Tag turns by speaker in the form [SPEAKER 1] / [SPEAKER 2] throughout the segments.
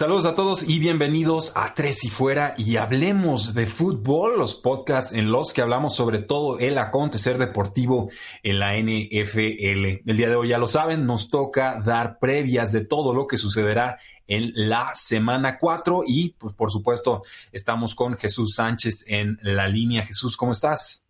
[SPEAKER 1] Saludos a todos y bienvenidos a Tres y Fuera y hablemos de fútbol, los podcasts en los que hablamos sobre todo el acontecer deportivo en la NFL. El día de hoy ya lo saben, nos toca dar previas de todo lo que sucederá en la semana 4 y pues, por supuesto estamos con Jesús Sánchez en la línea. Jesús, ¿cómo estás?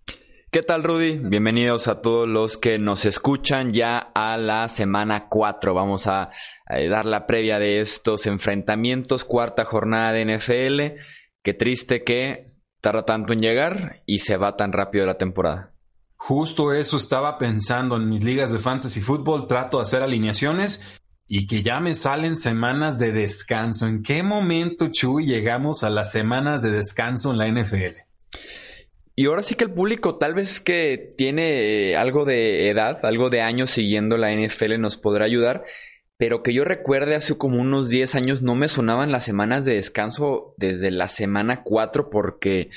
[SPEAKER 2] ¿Qué tal, Rudy? Bienvenidos a todos los que nos escuchan ya a la semana 4. Vamos a, dar la previa de estos enfrentamientos, cuarta jornada de NFL. Qué triste que tarda tanto en llegar y se va tan rápido la temporada.
[SPEAKER 1] Justo eso estaba pensando en mis ligas de fantasy fútbol. Trato de hacer alineaciones y que ya me salen semanas de descanso. ¿En qué momento, Chuy, llegamos a las semanas de descanso en la NFL?
[SPEAKER 2] Y ahora sí que el público tal vez que tiene eh, algo de edad, algo de años siguiendo la NFL nos podrá ayudar, pero que yo recuerde hace como unos 10 años no me sonaban las semanas de descanso desde la semana 4 porque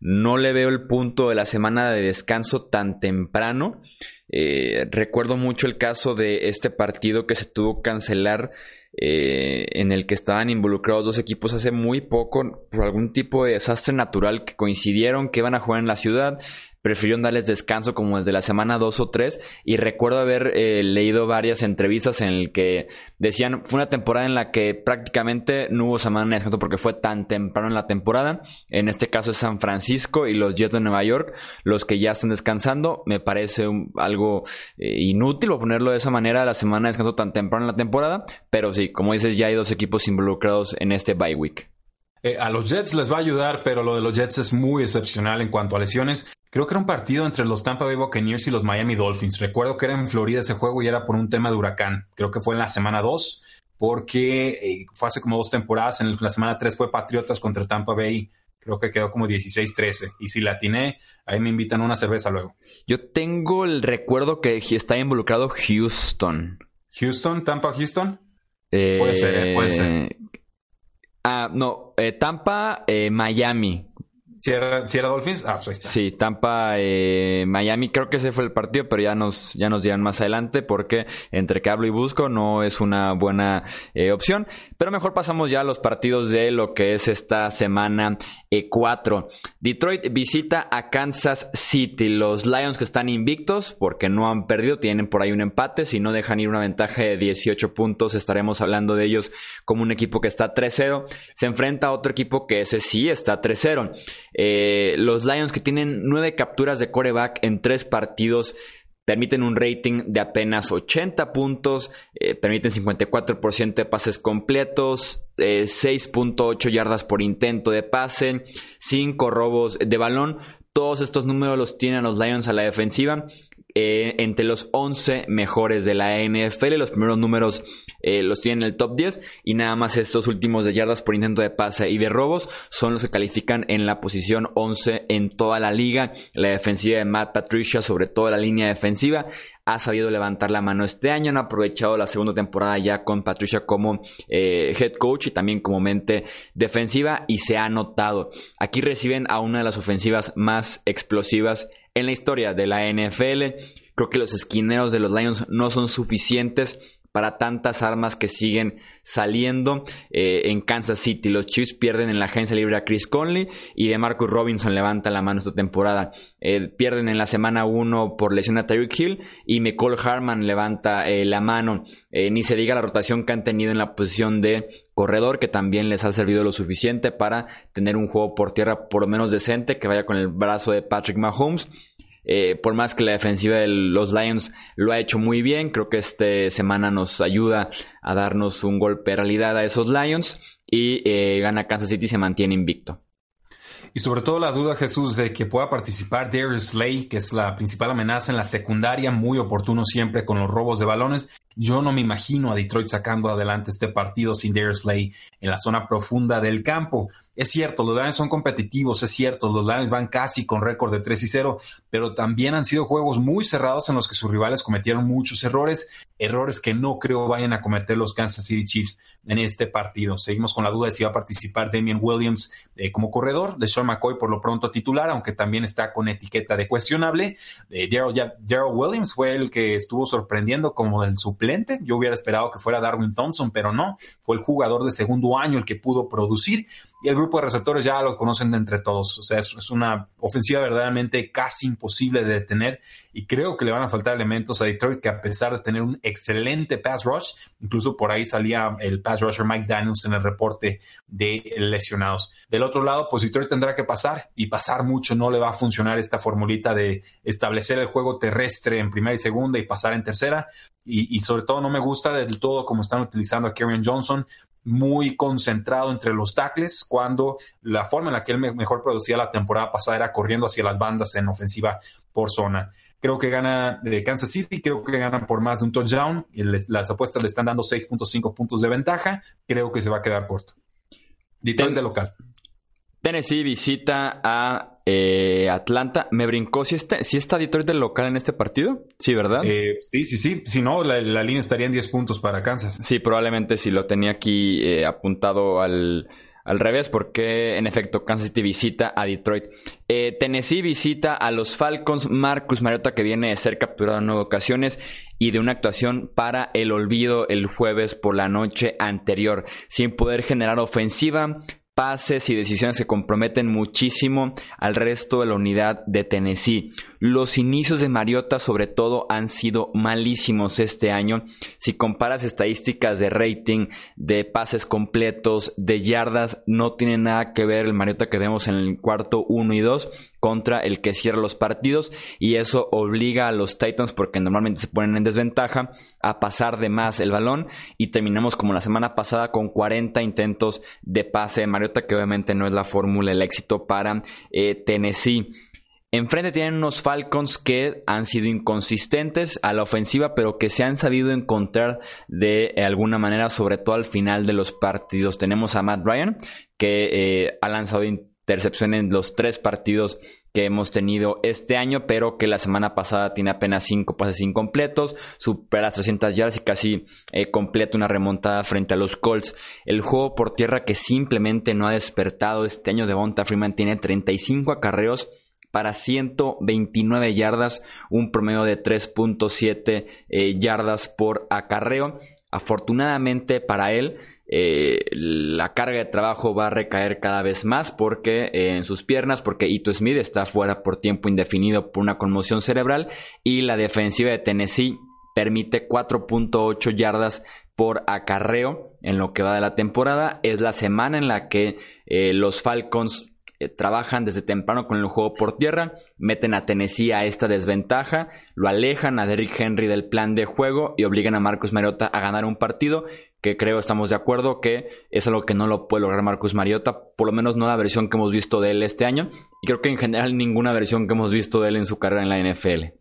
[SPEAKER 2] no le veo el punto de la semana de descanso tan temprano. Eh, recuerdo mucho el caso de este partido que se tuvo que cancelar eh, en el que estaban involucrados dos equipos hace muy poco por algún tipo de desastre natural que coincidieron que iban a jugar en la ciudad prefirieron darles descanso como desde la semana 2 o 3 y recuerdo haber eh, leído varias entrevistas en el que decían fue una temporada en la que prácticamente no hubo semana de descanso porque fue tan temprano en la temporada. En este caso es San Francisco y los Jets de Nueva York los que ya están descansando. Me parece algo eh, inútil ponerlo de esa manera la semana de descanso tan temprano en la temporada. Pero sí como dices ya hay dos equipos involucrados en este bye week.
[SPEAKER 1] Eh, a los Jets les va a ayudar, pero lo de los Jets es muy excepcional en cuanto a lesiones. Creo que era un partido entre los Tampa Bay Buccaneers y los Miami Dolphins. Recuerdo que era en Florida ese juego y era por un tema de huracán. Creo que fue en la semana 2, porque eh, fue hace como dos temporadas. En la semana 3 fue Patriotas contra Tampa Bay. Creo que quedó como 16-13. Y si la atiné, ahí me invitan a una cerveza luego.
[SPEAKER 2] Yo tengo el recuerdo que está involucrado Houston.
[SPEAKER 1] ¿Houston? ¿Tampa Houston?
[SPEAKER 2] puede ser, eh, puede ser. Ah, no, eh, Tampa, Miami.
[SPEAKER 1] Si era, Dolphins, ah, pues ahí está.
[SPEAKER 2] Sí, Tampa, eh, Miami, creo que ese fue el partido, pero ya nos, ya nos dirán más adelante porque entre que hablo y busco no es una buena eh, opción. Pero mejor pasamos ya a los partidos de lo que es esta semana 4. Eh, Detroit visita a Kansas City. Los Lions que están invictos porque no han perdido, tienen por ahí un empate. Si no dejan ir una ventaja de 18 puntos, estaremos hablando de ellos como un equipo que está 3-0. Se enfrenta a otro equipo que ese sí está 3-0. Eh, los Lions que tienen nueve capturas de coreback en tres partidos permiten un rating de apenas 80 puntos, eh, permiten 54% de pases completos, 6.8 eh, yardas por intento de pase, 5 robos de balón. Todos estos números los tienen los Lions a la defensiva entre los 11 mejores de la NFL. Los primeros números eh, los tienen en el top 10 y nada más estos últimos de yardas por intento de pase y de robos son los que califican en la posición 11 en toda la liga. La defensiva de Matt Patricia, sobre todo la línea defensiva, ha sabido levantar la mano este año. Han aprovechado la segunda temporada ya con Patricia como eh, head coach y también como mente defensiva y se ha notado. Aquí reciben a una de las ofensivas más explosivas en la historia de la NFL. Creo que los esquineros de los Lions no son suficientes para tantas armas que siguen saliendo eh, en Kansas City. Los Chiefs pierden en la agencia libre a Chris Conley y de Marcus Robinson levanta la mano esta temporada. Eh, pierden en la semana 1 por lesión a Tyreek Hill y McCall Harman levanta eh, la mano. ni se diga la rotación que han tenido en la posición de corredor que también les ha servido lo suficiente para tener un juego por tierra por lo menos decente que vaya con el brazo de Patrick Mahomes. Eh, por más que la defensiva de los Lions lo ha hecho muy bien, creo que esta semana nos ayuda a darnos un golpe de realidad a esos Lions y eh, gana Kansas City y se mantiene invicto.
[SPEAKER 1] Y sobre todo la duda, Jesús, de que pueda participar Darius Slay, que es la principal amenaza en la secundaria, muy oportuno siempre con los robos de balones. Yo no me imagino a Detroit sacando adelante este partido sin Darius en la zona profunda del campo. Es cierto, los Lions son competitivos, es cierto, los Lions van casi con récord de 3 y 0, pero también han sido juegos muy cerrados en los que sus rivales cometieron muchos errores, errores que no creo vayan a cometer los Kansas City Chiefs en este partido. Seguimos con la duda de si va a participar Damian Williams eh, como corredor, de Sean McCoy por lo pronto titular, aunque también está con etiqueta de cuestionable. Eh, Daryl Williams fue el que estuvo sorprendiendo como el suplente. Yo hubiera esperado que fuera Darwin Thompson, pero no, fue el jugador de segundo año el que pudo producir y el grupo de receptores ya lo conocen de entre todos. O sea, es, una ofensiva verdaderamente casi imposible de detener y creo que le van a faltar elementos a Detroit que a pesar de tener un excelente pass rush, incluso por ahí salía el pass rusher Mike Daniels en el reporte de lesionados. Del otro lado, pues Detroit tendrá que pasar y pasar mucho no le va a funcionar esta formulita de establecer el juego terrestre en primera y segunda y pasar en tercera. Y, sobre todo no me gusta del todo como están utilizando a Karen Johnson muy concentrado entre los tackles, cuando la forma en la que él mejor producía la temporada pasada era corriendo hacia las bandas en ofensiva por zona. Creo que gana de Kansas City, creo que gana por más de un touchdown. Y las apuestas le están dando 6.5 puntos de ventaja. Creo que se va a quedar corto. Detroit de local.
[SPEAKER 2] Tennessee visita a eh, Atlanta. Me brincó. ¿Si está, si está Detroit del local en este partido? Sí, ¿verdad?
[SPEAKER 1] Eh, sí, sí, sí. Si no, la, línea estaría en 10 puntos para Kansas.
[SPEAKER 2] Sí, probablemente si lo tenía aquí eh, apuntado al, al, revés, porque en efecto Kansas City visita a Detroit. Tennessee visita a los Falcons. Marcus Mariota, que viene de ser capturado en nueve ocasiones y de una actuación para el olvido el jueves por la noche anterior, sin poder generar ofensiva, pases y decisiones que comprometen muchísimo al resto de la unidad de Tennessee. Los inicios de Mariota sobre todo han sido malísimos este año. Si comparas estadísticas de rating, de pases completos, de yardas, no tiene nada que ver el Mariota que vemos en el cuarto 1 y 2 contra el que cierra los partidos y eso obliga a los Titans porque normalmente se ponen en desventaja a pasar de más el balón y terminamos como la semana pasada con 40 intentos de pase de Mariota que obviamente no es la fórmula del éxito para eh, Tennessee. Enfrente tienen unos Falcons que han sido inconsistentes a la ofensiva, pero que se han sabido encontrar de alguna manera, sobre todo al final de los partidos. Tenemos a Matt Ryan, que eh, ha lanzado intercepción en los tres partidos que hemos tenido este año, pero que la semana pasada tiene apenas cinco pases incompletos, supera las 300 yardas y casi eh, completa una remontada frente a los Colts. El juego por tierra que simplemente no ha despertado este año de Bonta Freeman tiene 35 acarreos para 129 yardas, un promedio de 3.7 eh, yardas por acarreo. Afortunadamente para él, eh, la carga de trabajo va a recaer cada vez más porque eh, en sus piernas, porque Ito Smith está fuera por tiempo indefinido por una conmoción cerebral y la defensiva de Tennessee permite 4.8 yardas por acarreo en lo que va de la temporada. Es la semana en la que los Falcons eh, trabajan desde temprano con el juego por tierra, meten a Tennessee a esta desventaja, lo alejan a Derrick Henry del plan de juego y obligan a Marcus Mariota a ganar un partido que creo estamos de acuerdo que es algo que no lo puede lograr Marcus Mariota, por lo menos no la versión que hemos visto de él este año y creo que en general ninguna versión que hemos visto de él en su carrera en la NFL.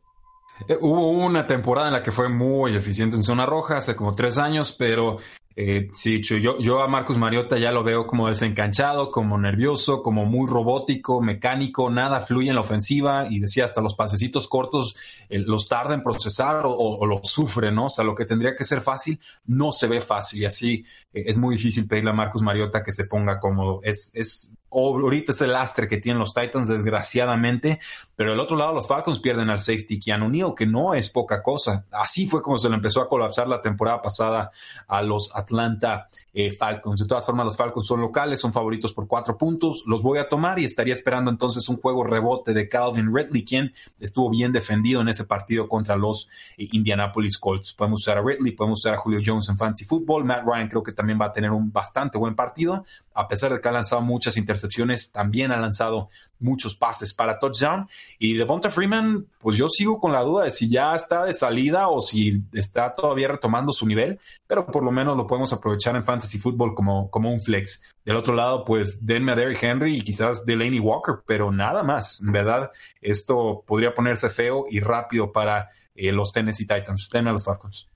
[SPEAKER 1] Eh, hubo una temporada en la que fue muy eficiente en zona roja, hace como tres años, pero eh, sí, yo, yo a Marcus Mariota ya lo veo como desencanchado, como nervioso, como muy robótico, mecánico, nada fluye en la ofensiva y decía hasta los pasecitos cortos eh, los tarda en procesar o, los sufre, ¿no? O sea, lo que tendría que ser fácil no se ve fácil y así eh, es muy difícil pedirle a Marcus Mariota que se ponga cómodo. Es, es ahorita es el lastre que tienen los Titans, desgraciadamente, pero del otro lado los Falcons pierden al safety Keanu Neal, que no es poca cosa. Así fue como se le empezó a colapsar la temporada pasada a los Atlanta eh, Falcons. De todas formas, los Falcons son locales, son favoritos por cuatro puntos, los voy a tomar y estaría esperando entonces un juego rebote de Calvin Ridley, quien estuvo bien defendido en ese partido contra los eh, Indianapolis Colts. Podemos usar a Ridley, podemos usar a Julio Jones en Fancy Football, Matt Ryan creo que también va a tener un bastante buen partido, a pesar de que ha lanzado muchas intercepciones, también ha lanzado muchos pases para touchdown. Y Devonta Freeman, pues yo sigo con la duda de si ya está de salida o si está todavía retomando su nivel, pero por lo menos lo podemos aprovechar en fantasy football como, como un flex. Del otro lado, pues denme a Derrick Henry y quizás Delaney Walker, pero nada más. En verdad, esto podría ponerse feo y rápido para eh, los Tennessee Titans. Den a los Falcons.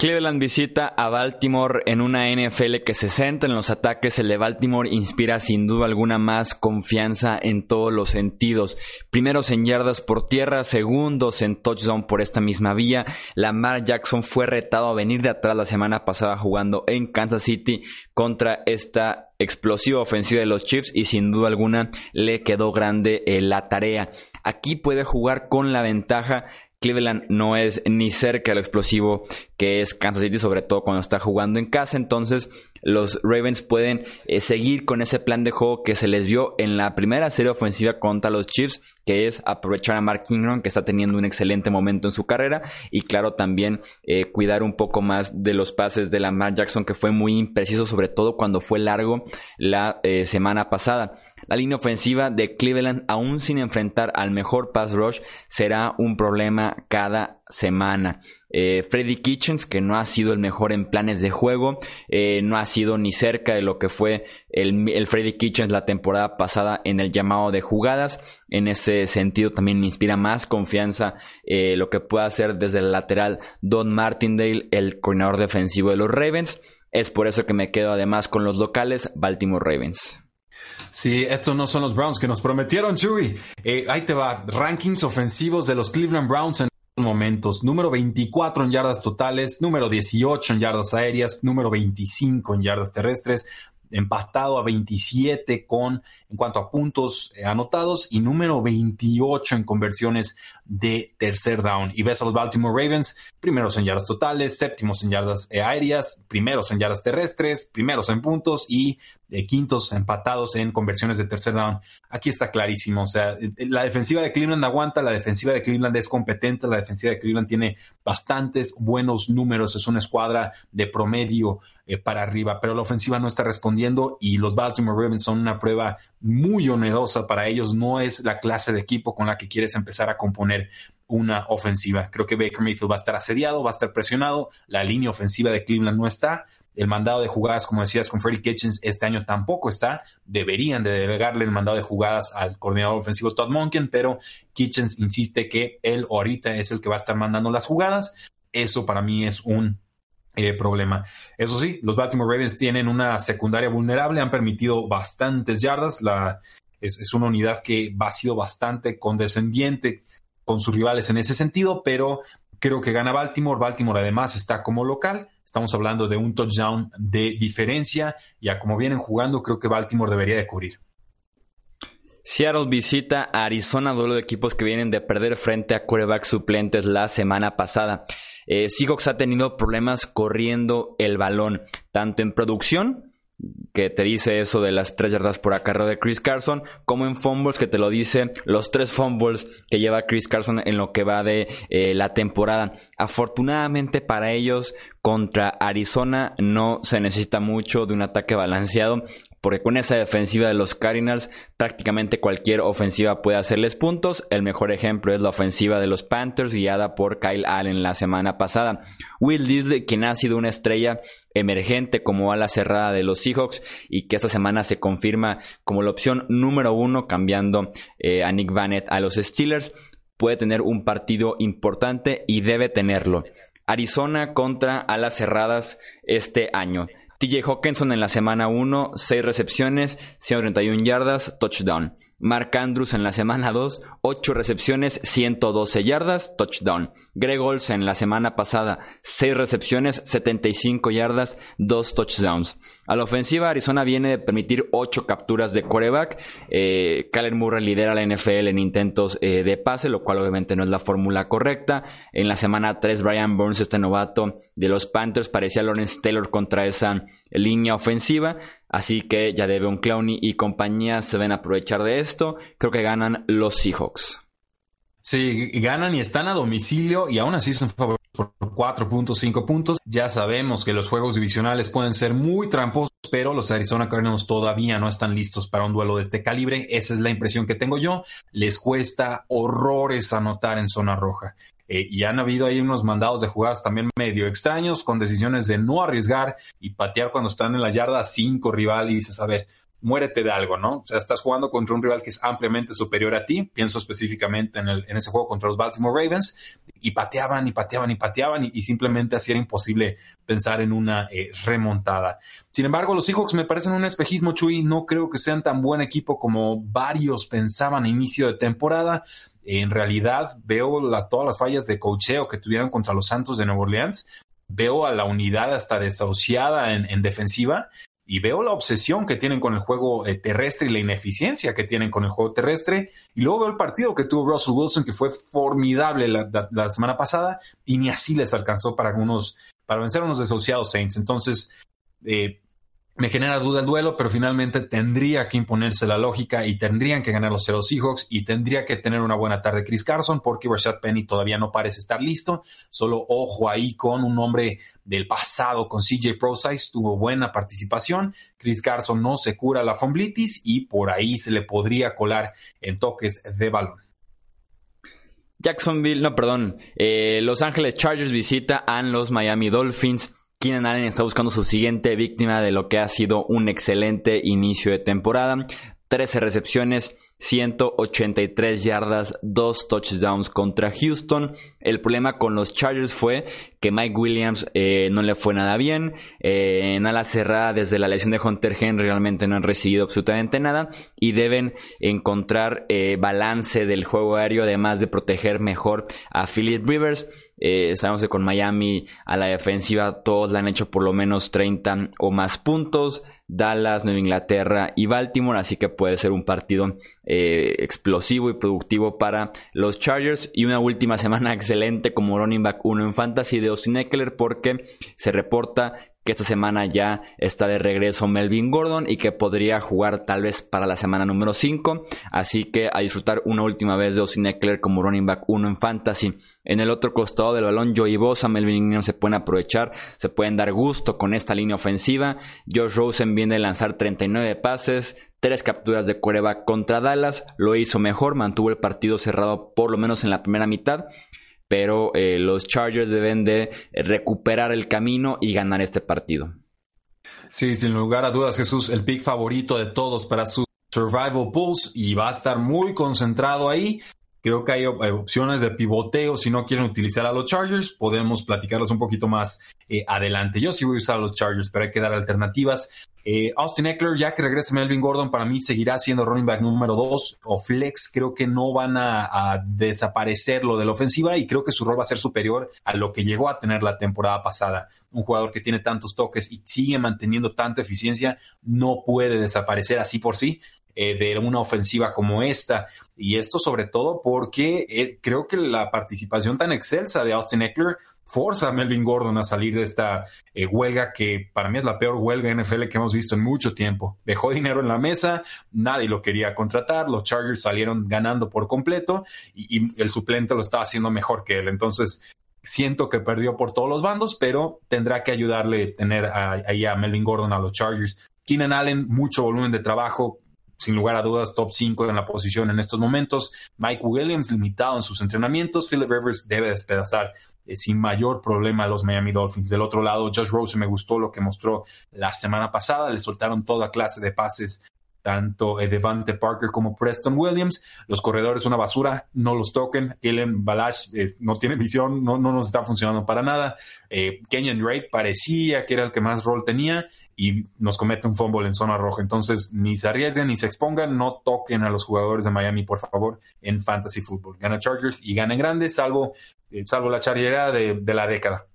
[SPEAKER 2] Cleveland visita a Baltimore en una NFL que se centra en los ataques. El de Baltimore inspira sin duda alguna más confianza en todos los sentidos. Primeros en yardas por tierra, segundos en touchdown por esta misma vía. Lamar Jackson fue retado a venir de atrás la semana pasada jugando en Kansas City contra esta explosiva ofensiva de los Chiefs y sin duda alguna le quedó grande eh, la tarea. Aquí puede jugar con la ventaja Cleveland no es ni cerca del explosivo que es Kansas City, sobre todo cuando está jugando en casa. Entonces, los Ravens pueden eh, seguir con ese plan de juego que se les vio en la primera serie ofensiva contra los Chiefs, que es aprovechar a Mark Ingram, que está teniendo un excelente momento en su carrera, y claro, también eh, cuidar un poco más de los pases de Lamar Jackson, que fue muy impreciso, sobre todo cuando fue largo la eh, semana pasada. La línea ofensiva de Cleveland, aún sin enfrentar al mejor pass rush, será un problema cada semana. Eh, Freddy Kitchens, que no ha sido el mejor en planes de juego, eh, no ha sido ni cerca de lo que fue el, Freddy Kitchens la temporada pasada en el llamado de jugadas. En ese sentido también me inspira más confianza eh, lo que pueda hacer desde el lateral Don Martindale, el coordinador defensivo de los Ravens. Es por eso que me quedo además con los locales Baltimore Ravens.
[SPEAKER 1] Sí, estos no son los Browns que nos prometieron, Chewy. ahí te va, rankings ofensivos de los Cleveland Browns en momentos. Número 24 en yardas totales, número 18 en yardas aéreas, número 25 en yardas terrestres, empatado a 27 con en cuanto a puntos eh, anotados y número 28 en conversiones de tercer down. Y ves a los Baltimore Ravens, primeros en yardas totales, séptimos en yardas eh, aéreas, primeros en yardas terrestres, primeros en puntos y eh, quintos empatados en conversiones de tercer down. Aquí está clarísimo. O sea, la defensiva de Cleveland aguanta, la defensiva de Cleveland es competente, la defensiva de Cleveland tiene bastantes buenos números, es una escuadra de promedio para arriba, pero la ofensiva no está respondiendo y los Baltimore Ravens son una prueba muy onerosa para ellos. No es la clase de equipo con la que quieres empezar a componer una ofensiva. Creo que Baker Mayfield va a estar asediado, va a estar presionado. La línea ofensiva de Cleveland no está. El mandado de jugadas, como decías, con Freddie Kitchens este año tampoco está. Deberían de delegarle el mandado de jugadas al coordinador ofensivo Todd Monken, pero Kitchens insiste que él ahorita es el que va a estar mandando las jugadas. Eso para mí es un eh, problema. Eso sí, los Baltimore Ravens tienen una secundaria vulnerable, han permitido bastantes yardas. La, es, una unidad que ha sido bastante condescendiente con sus rivales en ese sentido, pero creo que gana Baltimore. Baltimore además está como local. Estamos hablando de un touchdown de diferencia. Ya como vienen jugando, creo que Baltimore debería de cubrir.
[SPEAKER 2] Seattle visita a Arizona, duelo de equipos que vienen de perder frente a quarterback suplentes la semana pasada. Eh, ha tenido problemas corriendo el balón, tanto en producción, que te dice eso de las tres yardas por acarreo de Chris Carson, como en fumbles, que te lo dice los tres fumbles que lleva Chris Carson en lo que va de eh, la temporada. Afortunadamente para ellos, contra Arizona no se necesita mucho de un ataque balanceado porque con esa defensiva de los Cardinals prácticamente cualquier ofensiva puede hacerles puntos. El mejor ejemplo es la ofensiva de los Panthers guiada por Kyle Allen la semana pasada. Will Disley, quien ha sido una estrella emergente como ala cerrada de los Seahawks y que esta semana se confirma como la opción número uno cambiando eh, a Nick Vanett a los Steelers, puede tener un partido importante y debe tenerlo. Arizona contra alas cerradas este año. TJ Hawkinson en la semana 1, 6 recepciones, 131 yardas, touchdown. Mark Andrews en la semana 2, 8 recepciones, 112 yardas, touchdown. Greg Olsen en la semana pasada, 6 recepciones, 75 yardas, 2 touchdowns. A la ofensiva, Arizona viene de permitir 8 capturas de quarterback. Eh, Murray lidera la NFL en intentos eh, de pase, lo cual obviamente no es la fórmula correcta. En la semana 3, Brian Burns, este novato de los Panthers, parecía Lawrence Taylor contra esa línea ofensiva. Así que ya debe un Clowney y compañía se ven a aprovechar de esto. Creo que ganan los Seahawks.
[SPEAKER 1] Sí, ganan y están a domicilio y aún así son favoritos por 4.5 puntos. Ya sabemos que los juegos divisionales pueden ser muy tramposos pero los Arizona Cardinals todavía no están listos para un duelo de este calibre. Esa es la impresión que tengo yo. Les cuesta horrores anotar en zona roja. Eh, y han habido ahí unos mandados de jugadas también medio extraños, con decisiones de no arriesgar y patear cuando están en la yarda 5 rival y dices, a ver, muérete de algo, ¿no? O sea, estás jugando contra un rival que es ampliamente superior a ti, pienso específicamente en, el, en ese juego contra los Baltimore Ravens, y pateaban y pateaban y pateaban y, simplemente así era imposible pensar en una eh, remontada. Sin embargo, los Seahawks me parecen un espejismo, Chuy, no creo que sean tan buen equipo como varios pensaban a inicio de temporada. En realidad veo todas las fallas de cocheo que tuvieron contra los Santos de Nueva Orleans, veo a la unidad hasta desahuciada en defensiva y veo la obsesión que tienen con el juego eh, terrestre y la ineficiencia que tienen con el juego terrestre. Y luego veo el partido que tuvo Russell Wilson, que fue formidable la, semana pasada, y ni así les alcanzó para unos, para vencer a unos desahuciados Saints. Entonces, eh, me genera duda el duelo, pero finalmente tendría que imponerse la lógica y tendrían que ganar los Seattle Seahawks y tendría que tener una buena tarde Chris Carson porque Rashad Penny todavía no parece estar listo. Solo ojo ahí con un hombre del pasado con CJ ProSize, tuvo buena participación. Chris Carson no se cura la fomblitis y por ahí se le podría colar en toques de balón.
[SPEAKER 2] Jacksonville, no, perdón. Eh, los Ángeles Chargers visita a los Miami Dolphins. Keenan Allen está buscando su siguiente víctima de lo que ha sido un excelente inicio de temporada. 13 recepciones, 183 yardas, 2 touchdowns contra Houston. El problema con los Chargers fue que Mike Williams eh, no le fue nada bien. Eh, en ala cerrada, desde la lesión de Hunter Henry, realmente no han recibido absolutamente nada. Y deben encontrar eh, balance del juego aéreo, además de proteger mejor a Philip Rivers. Eh, sabemos que con Miami a la defensiva todos le han hecho por lo menos 30 o más puntos. Dallas, Nueva Inglaterra y Baltimore, así que puede ser un partido eh, explosivo y productivo para los Chargers. Y una última semana excelente como running back 1 en fantasy de Austin Eckler porque se reporta que esta semana ya está de regreso Melvin Gordon y que podría jugar tal vez para la semana número 5. Así que a disfrutar una última vez de Austin Eckler como running back 1 en fantasy. En el otro costado del balón, Joey Bosa, Melvin Ingram se pueden aprovechar, se pueden dar gusto con esta línea ofensiva. Josh Rosen viene a lanzar 39 pases, tres capturas de coreback contra Dallas, lo hizo mejor, mantuvo el partido cerrado por lo menos en la primera mitad pero eh, los Chargers deben de recuperar el camino y ganar este partido.
[SPEAKER 1] Sí, sin lugar a dudas, Jesús, el pick favorito de todos para su Survival Pulse y va a estar muy concentrado ahí. Creo que hay opciones de pivoteo. Si no quieren utilizar a los Chargers, podemos platicarlos un poquito más eh, adelante. Yo sí voy a usar a los Chargers, pero hay que dar alternativas. Eh, Austin Eckler, ya que regrese Melvin Gordon, para mí seguirá siendo running back número 2 o flex. Creo que no van a, desaparecer lo de la ofensiva y creo que su rol va a ser superior a lo que llegó a tener la temporada pasada. Un jugador que tiene tantos toques y sigue manteniendo tanta eficiencia no puede desaparecer así por sí eh, de una ofensiva como esta. Y esto sobre todo porque eh, creo que la participación tan excelsa de Austin Eckler forza a Melvin Gordon a salir de esta eh, huelga que para mí es la peor huelga NFL que hemos visto en mucho tiempo. Dejó dinero en la mesa, nadie lo quería contratar, los Chargers salieron ganando por completo y, el suplente lo estaba haciendo mejor que él. Entonces, siento que perdió por todos los bandos, pero tendrá que ayudarle tener ahí a Melvin Gordon a los Chargers. Keenan Allen, mucho volumen de trabajo, sin lugar a dudas, top 5 en la posición en estos momentos. Mike Williams limitado en sus entrenamientos. Philip Rivers debe despedazar eh, sin mayor problema a los Miami Dolphins. Del otro lado, Josh Rose me gustó lo que mostró la semana pasada. Le soltaron toda clase de pases tanto eh, Devante Parker como Preston Williams. Los corredores una basura, no los toquen. Ellen Balash eh, no tiene visión, no, no nos está funcionando para nada. Kenyon Drake parecía que era el que más rol tenía y nos comete un fumble en zona roja. Entonces, ni se arriesguen ni se expongan, no toquen a los jugadores de Miami, por favor, en Fantasy Football. Gana Chargers y gana en grande, salvo, eh, salvo la charriera de, de la década.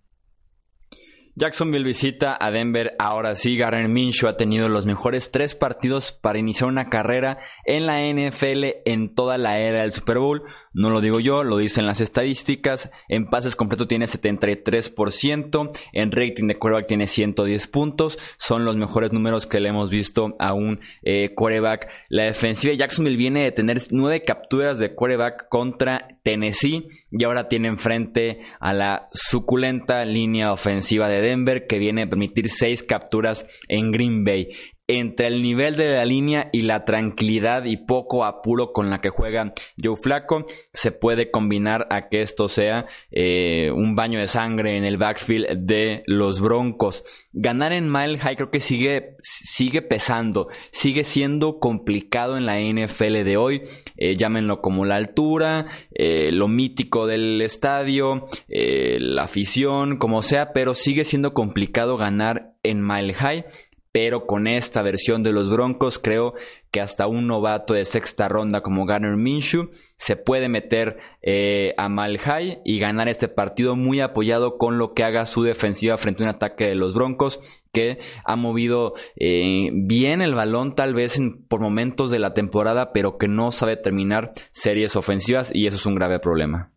[SPEAKER 2] Jacksonville visita a Denver. Ahora sí, Garner Minshew ha tenido los mejores tres partidos para iniciar una carrera en la NFL en toda la era del Super Bowl. No lo digo yo, lo dicen las estadísticas. En pases completos tiene 73%. En rating de quarterback tiene 110 puntos. Son los mejores números que le hemos visto a un eh, quarterback. La defensiva de Jacksonville viene de tener nueve capturas de quarterback contra Tennessee y ahora tiene enfrente a la suculenta línea ofensiva de Denver que viene a permitir seis capturas en Green Bay entre el nivel de la línea y la tranquilidad y poco apuro con la que juega Joe Flaco, se puede combinar a que esto sea eh, un baño de sangre en el backfield de los Broncos. Ganar en Mile High creo que sigue, sigue pesando, sigue siendo complicado en la NFL de hoy. Eh, llámenlo como la altura, eh, lo mítico del estadio, la afición, como sea, pero sigue siendo complicado ganar en Mile High pero con esta versión de los Broncos creo que hasta un novato de sexta ronda como Garner Minshew se puede meter eh, a Malhai y ganar este partido muy apoyado con lo que haga su defensiva frente a un ataque de los Broncos que ha movido eh, bien el balón tal vez por momentos de la temporada pero que no sabe terminar series ofensivas y eso es un grave problema.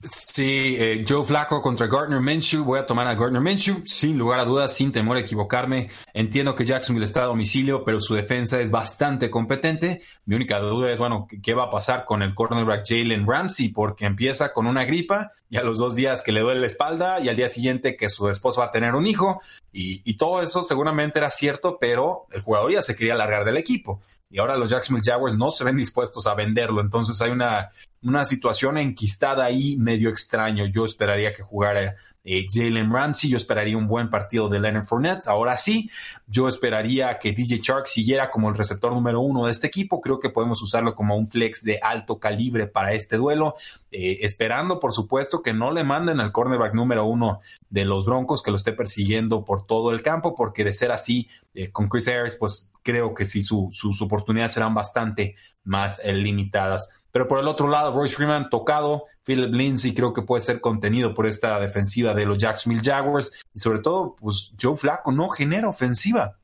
[SPEAKER 1] Sí, eh, Joe Flacco contra Gardner Minshew. Voy a tomar a Gardner Minshew, sin lugar a dudas, sin temor a equivocarme. Entiendo que Jacksonville está a domicilio, pero su defensa es bastante competente. Mi única duda es, bueno, ¿qué va a pasar con el cornerback Jalen Ramsey? Porque empieza con una gripa y a los dos días que le duele la espalda y al día siguiente que su esposo va a tener un hijo. Y, y todo eso seguramente era cierto, pero el jugador ya se quería largar del equipo y ahora los Jacksonville Jaguars no se ven dispuestos a venderlo. Entonces hay una, una situación enquistada ahí medio extraño. Yo esperaría que jugara eh, Jalen Ramsey, yo esperaría un buen partido de Leonard Fournette. Ahora sí, yo esperaría que DJ Chark siguiera como el receptor número uno de este equipo. Creo que podemos usarlo como un flex de alto calibre para este duelo. Eh, esperando, por supuesto, que no le manden al cornerback número uno de los Broncos, que lo esté persiguiendo por todo el campo, porque de ser así, eh, con Chris Harris, pues creo que sí, sus oportunidades serán bastante más limitadas. Pero por el otro lado, Royce Freeman tocado, Philip Lindsay creo que puede ser contenido por esta defensiva de los Jacksonville Jaguars y sobre todo, pues Joe Flaco no genera ofensiva.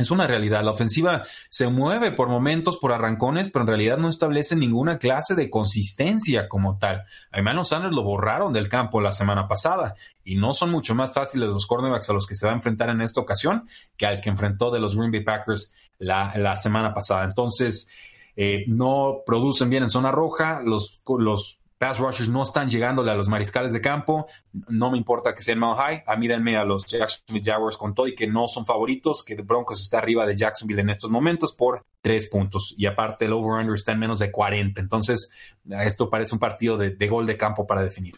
[SPEAKER 1] Es una realidad. La ofensiva se mueve por momentos, por arrancones, pero en realidad no establece ninguna clase de consistencia como tal. A Emmanuel Sanders lo borraron del campo la semana pasada y no son mucho más fáciles los cornerbacks a los que se va a enfrentar en esta ocasión que al que enfrentó de los Green Bay Packers la, semana pasada. Entonces, eh, no producen bien en zona roja, los, los pass rushers no están llegándole a los mariscales de campo. No me importa que sean mal high. A mí denme a los Jacksonville Jaguars con todo y que no son favoritos, que Broncos está arriba de Jacksonville en estos momentos por tres puntos. Y aparte el over-under está en menos de 40. Entonces, esto parece un partido de gol de campo para definir.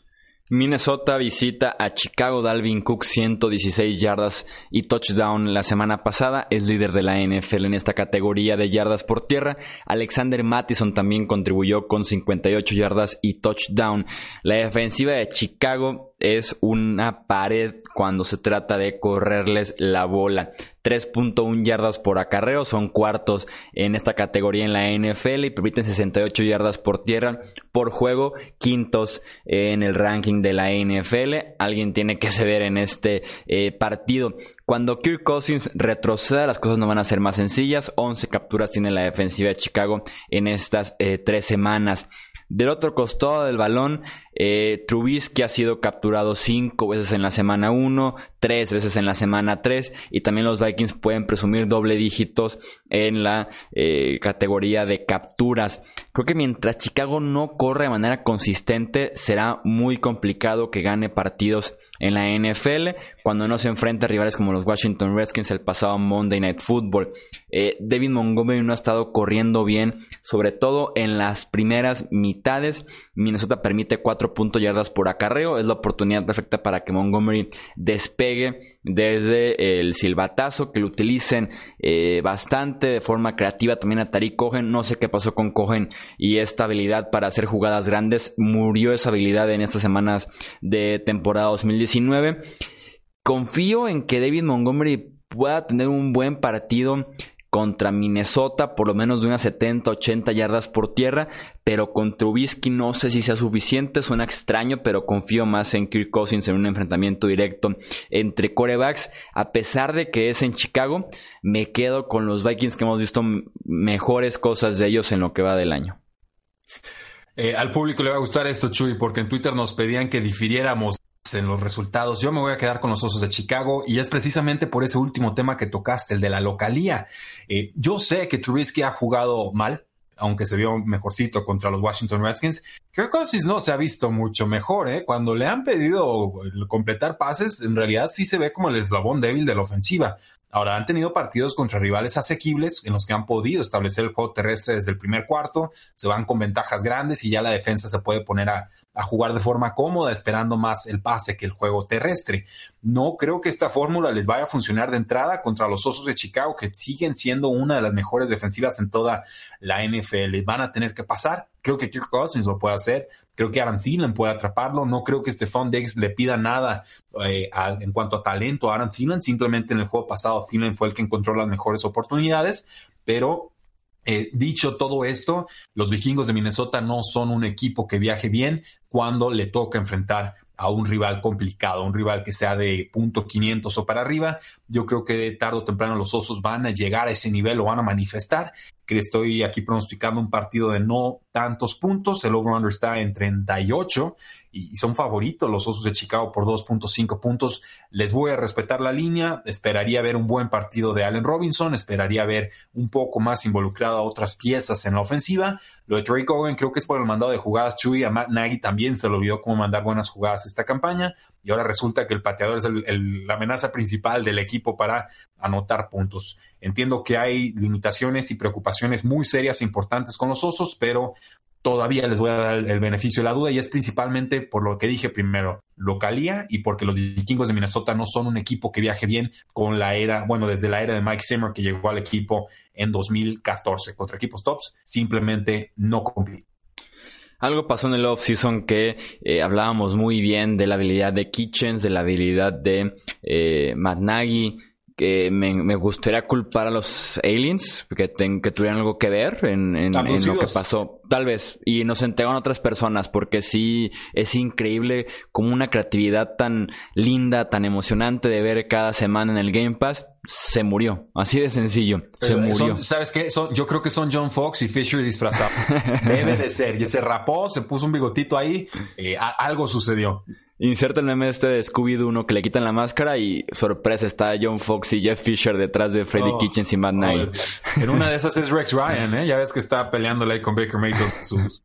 [SPEAKER 2] Minnesota visita a Chicago. Dalvin Cook 116 yardas y touchdown la semana pasada. Es líder de la NFL en esta categoría de yardas por tierra. Alexander Mattison también contribuyó con 58 yardas y touchdown. La defensiva de Chicago es una pared cuando se trata de correrles la bola. 3.1 yardas por acarreo, son cuartos en esta categoría en la NFL y permiten 68 yardas por tierra por juego, quintos en el ranking de la NFL. Alguien tiene que ceder en este eh, partido. Cuando Kirk Cousins retroceda, las cosas no van a ser más sencillas. 11 capturas tiene la defensiva de Chicago en estas eh, tres semanas. Del otro costado del balón, eh, Trubisky ha sido capturado cinco veces en la semana 1, tres veces en la semana 3 y también los Vikings pueden presumir doble dígitos en la eh, categoría de capturas. Creo que mientras Chicago no corre de manera consistente será muy complicado que gane partidos en la NFL cuando no se enfrenta a rivales como los Washington Redskins el pasado Monday Night Football. Eh, David Montgomery no ha estado corriendo bien, sobre todo en las primeras mitades. Minnesota permite 4 puntos yardas por acarreo. Es la oportunidad perfecta para que Montgomery despegue desde el silbatazo, que lo utilicen eh, bastante de forma creativa también a Tariq Cohen. No sé qué pasó con Cohen y esta habilidad para hacer jugadas grandes. Murió esa habilidad en estas semanas de temporada 2019. Confío en que David Montgomery pueda tener un buen partido contra Minnesota, por lo menos de unas 70, 80 yardas por tierra, pero con Trubisky no sé si sea suficiente, suena extraño, pero confío más en Kirk Cousins en un enfrentamiento directo entre corebacks, a pesar de que es en Chicago, me quedo con los Vikings que hemos visto mejores cosas de ellos en lo que va del año.
[SPEAKER 1] Eh, al público le va a gustar esto, Chuy, porque en Twitter nos pedían que difiriéramos en los resultados. Yo me voy a quedar con los Osos de Chicago y es precisamente por ese último tema que tocaste, el de la localía. Eh, yo sé que Trubisky ha jugado mal, aunque se vio mejorcito contra los Washington Redskins. Kirk Cousins no se ha visto mucho mejor, ¿eh? Cuando le han pedido completar pases, en realidad sí se ve como el eslabón débil de la ofensiva. Ahora, han tenido partidos contra rivales asequibles en los que han podido establecer el juego terrestre desde el primer cuarto, se van con ventajas grandes y ya la defensa se puede poner a, jugar de forma cómoda, esperando más el pase que el juego terrestre. No creo que esta fórmula les vaya a funcionar de entrada contra los Osos de Chicago, que siguen siendo una de las mejores defensivas en toda la NFL. Van a tener que pasar. Creo que Kirk Cousins lo puede hacer. Creo que Aaron Thielen puede atraparlo. No creo que Stephon Diggs le pida nada eh, en cuanto a talento a Aaron Thielen. Simplemente en el juego pasado Thielen fue el que encontró las mejores oportunidades. Pero eh, dicho todo esto, los vikingos de Minnesota no son un equipo que viaje bien cuando le toca enfrentar a un rival complicado, un rival que sea de punto 500 o para arriba. Yo creo que tarde o temprano los osos van a llegar a ese nivel o van a manifestar que estoy aquí pronosticando un partido de no tantos puntos. El over-under está en 38 y son favoritos los Osos de Chicago por 2.5 puntos. Les voy a respetar la línea. Esperaría ver un buen partido de Allen Robinson. Esperaría ver un poco más involucrado a otras piezas en la ofensiva. Lo de Drake Owen creo que es por el mandado de jugadas. Chuy a Matt Nagy también se lo olvidó cómo mandar buenas jugadas esta campaña. Y ahora resulta que el pateador es la amenaza principal del equipo para anotar puntos. Entiendo que hay limitaciones y preocupaciones muy serias e importantes con los Osos, pero todavía les voy a dar el, beneficio de la duda y es principalmente por lo que dije primero, localía y porque los vikingos de Minnesota no son un equipo que viaje bien con la era, bueno, desde la era de Mike Zimmer que llegó al equipo en 2014 contra equipos tops, simplemente no compite.
[SPEAKER 2] Algo pasó en el off-season que eh, hablábamos muy bien de la habilidad de Kitchens, de la habilidad de eh, que me, gustaría culpar a los aliens que, que tuvieran algo que ver en, en, lo que pasó. Tal vez. Y nos entregan otras personas porque sí es increíble como una creatividad tan linda, tan emocionante de ver cada semana en el Game Pass se murió. Así de sencillo. Se murió.
[SPEAKER 1] ¿Sabes qué? yo creo que son John Fox y Fisher disfrazados. Debe de ser. Y se rapó, se puso un bigotito ahí. Eh, algo sucedió.
[SPEAKER 2] Inserta el meme este de Scooby-Doo, uno que le quitan la máscara y sorpresa, está John Fox y Jeff Fisher detrás de Freddy oh, Kitchens y Matt Knight.
[SPEAKER 1] en una de esas es Rex Ryan, ¿eh? Ya ves que está peleándole ahí con Baker Mayfield sus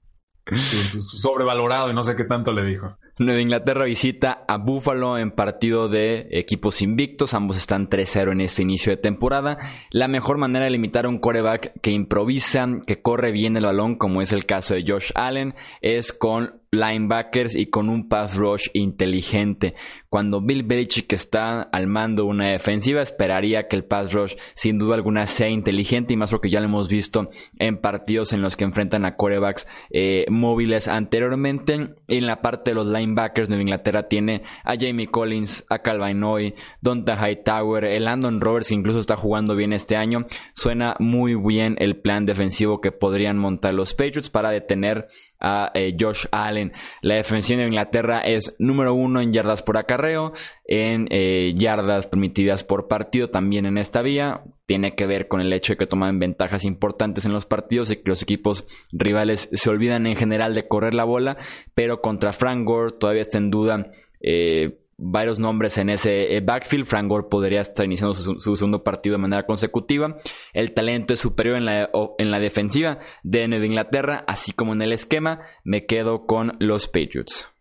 [SPEAKER 1] sobrevalorado y no sé qué tanto le dijo.
[SPEAKER 2] Nueva Inglaterra visita a Buffalo en partido de equipos invictos. Ambos están 3-0 en este inicio de temporada. La mejor manera de limitar a un coreback que improvisa, que corre bien el balón, como es el caso de Josh Allen, es con linebackers y con un pass rush inteligente. Cuando Bill Belichick está al mando de una defensiva, esperaría que el pass rush sin duda alguna sea inteligente y más lo que ya lo hemos visto en partidos en los que enfrentan a corebacks eh, móviles anteriormente. En la parte de los linebackers, Nueva Inglaterra tiene a Jamie Collins, a Calvin Hoy, Donta Hightower, el Landon Roberts incluso está jugando bien este año. Suena muy bien el plan defensivo que podrían montar los Patriots para detener a eh, Josh Allen. La defensiva de Inglaterra es número uno en yardas por acarreo, en eh, yardas permitidas por partido también en esta vía. Tiene que ver con el hecho de que toman ventajas importantes en los partidos y que los equipos rivales se olvidan en general de correr la bola, pero contra Frank Gore todavía está en duda. Eh, varios nombres en ese eh, backfield. Frank Gore podría estar iniciando su, segundo partido de manera consecutiva. El talento es superior en la, en la defensiva de Nueva Inglaterra, así como en el esquema. Me quedo con los Patriots.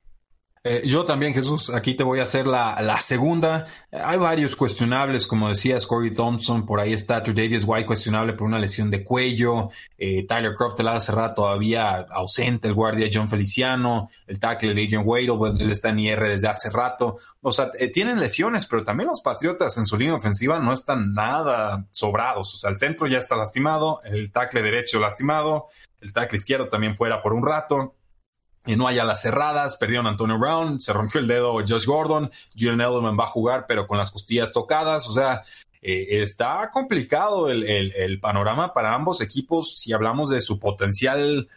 [SPEAKER 1] Eh, yo también, Jesús, aquí te voy a hacer la, segunda. hay varios cuestionables, como decías, Corey Thompson, por ahí está Davis White cuestionable por una lesión de cuello, eh, Tyler Croft el cerrada todavía ausente, el guardia John Feliciano, el tackle Adrian Wade, él está en IR desde hace rato. O sea, eh, tienen lesiones, pero también los Patriotas en su línea ofensiva no están nada sobrados. O sea, el centro ya está lastimado, el tackle derecho lastimado, el tackle izquierdo también fuera por un rato no haya las cerradas, perdieron a Antonio Brown, se rompió el dedo Josh Gordon, Julian Edelman va a jugar pero con las costillas tocadas, o sea, eh, está complicado el, el, panorama para ambos equipos si hablamos de su potencial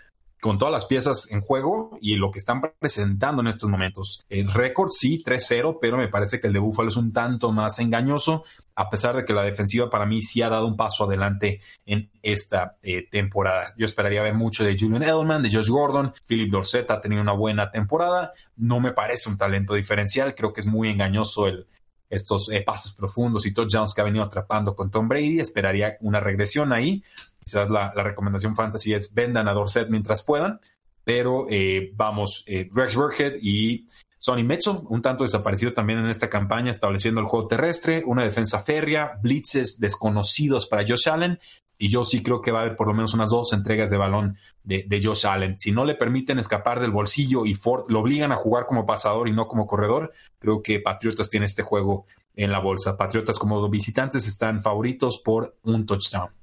[SPEAKER 1] con todas las piezas en juego y lo que están presentando en estos momentos. El récord sí, 3-0, pero me parece que el de Buffalo es un tanto más engañoso, a pesar de que la defensiva para mí sí ha dado un paso adelante en esta eh, temporada. Yo esperaría ver mucho de Julian Edelman, de Josh Gordon, Philip Dorset ha tenido una buena temporada, no me parece un talento diferencial, creo que es muy engañoso el, estos eh, pases profundos y touchdowns que ha venido atrapando con Tom Brady. Esperaría una regresión ahí quizás la, recomendación fantasy es vendan a Dorset mientras puedan, pero eh, vamos, eh, Rex Burkhead y Sonny Mitchell, un tanto desaparecido también en esta campaña, estableciendo el juego terrestre, una defensa férrea, blitzes desconocidos para Josh Allen y yo sí creo que va a haber por lo menos unas dos entregas de balón de, de, Josh Allen. Si no le permiten escapar del bolsillo y Ford lo obligan a jugar como pasador y no como corredor, creo que Patriotas tiene este juego en la bolsa. Patriotas como visitantes están favoritos por un touchdown.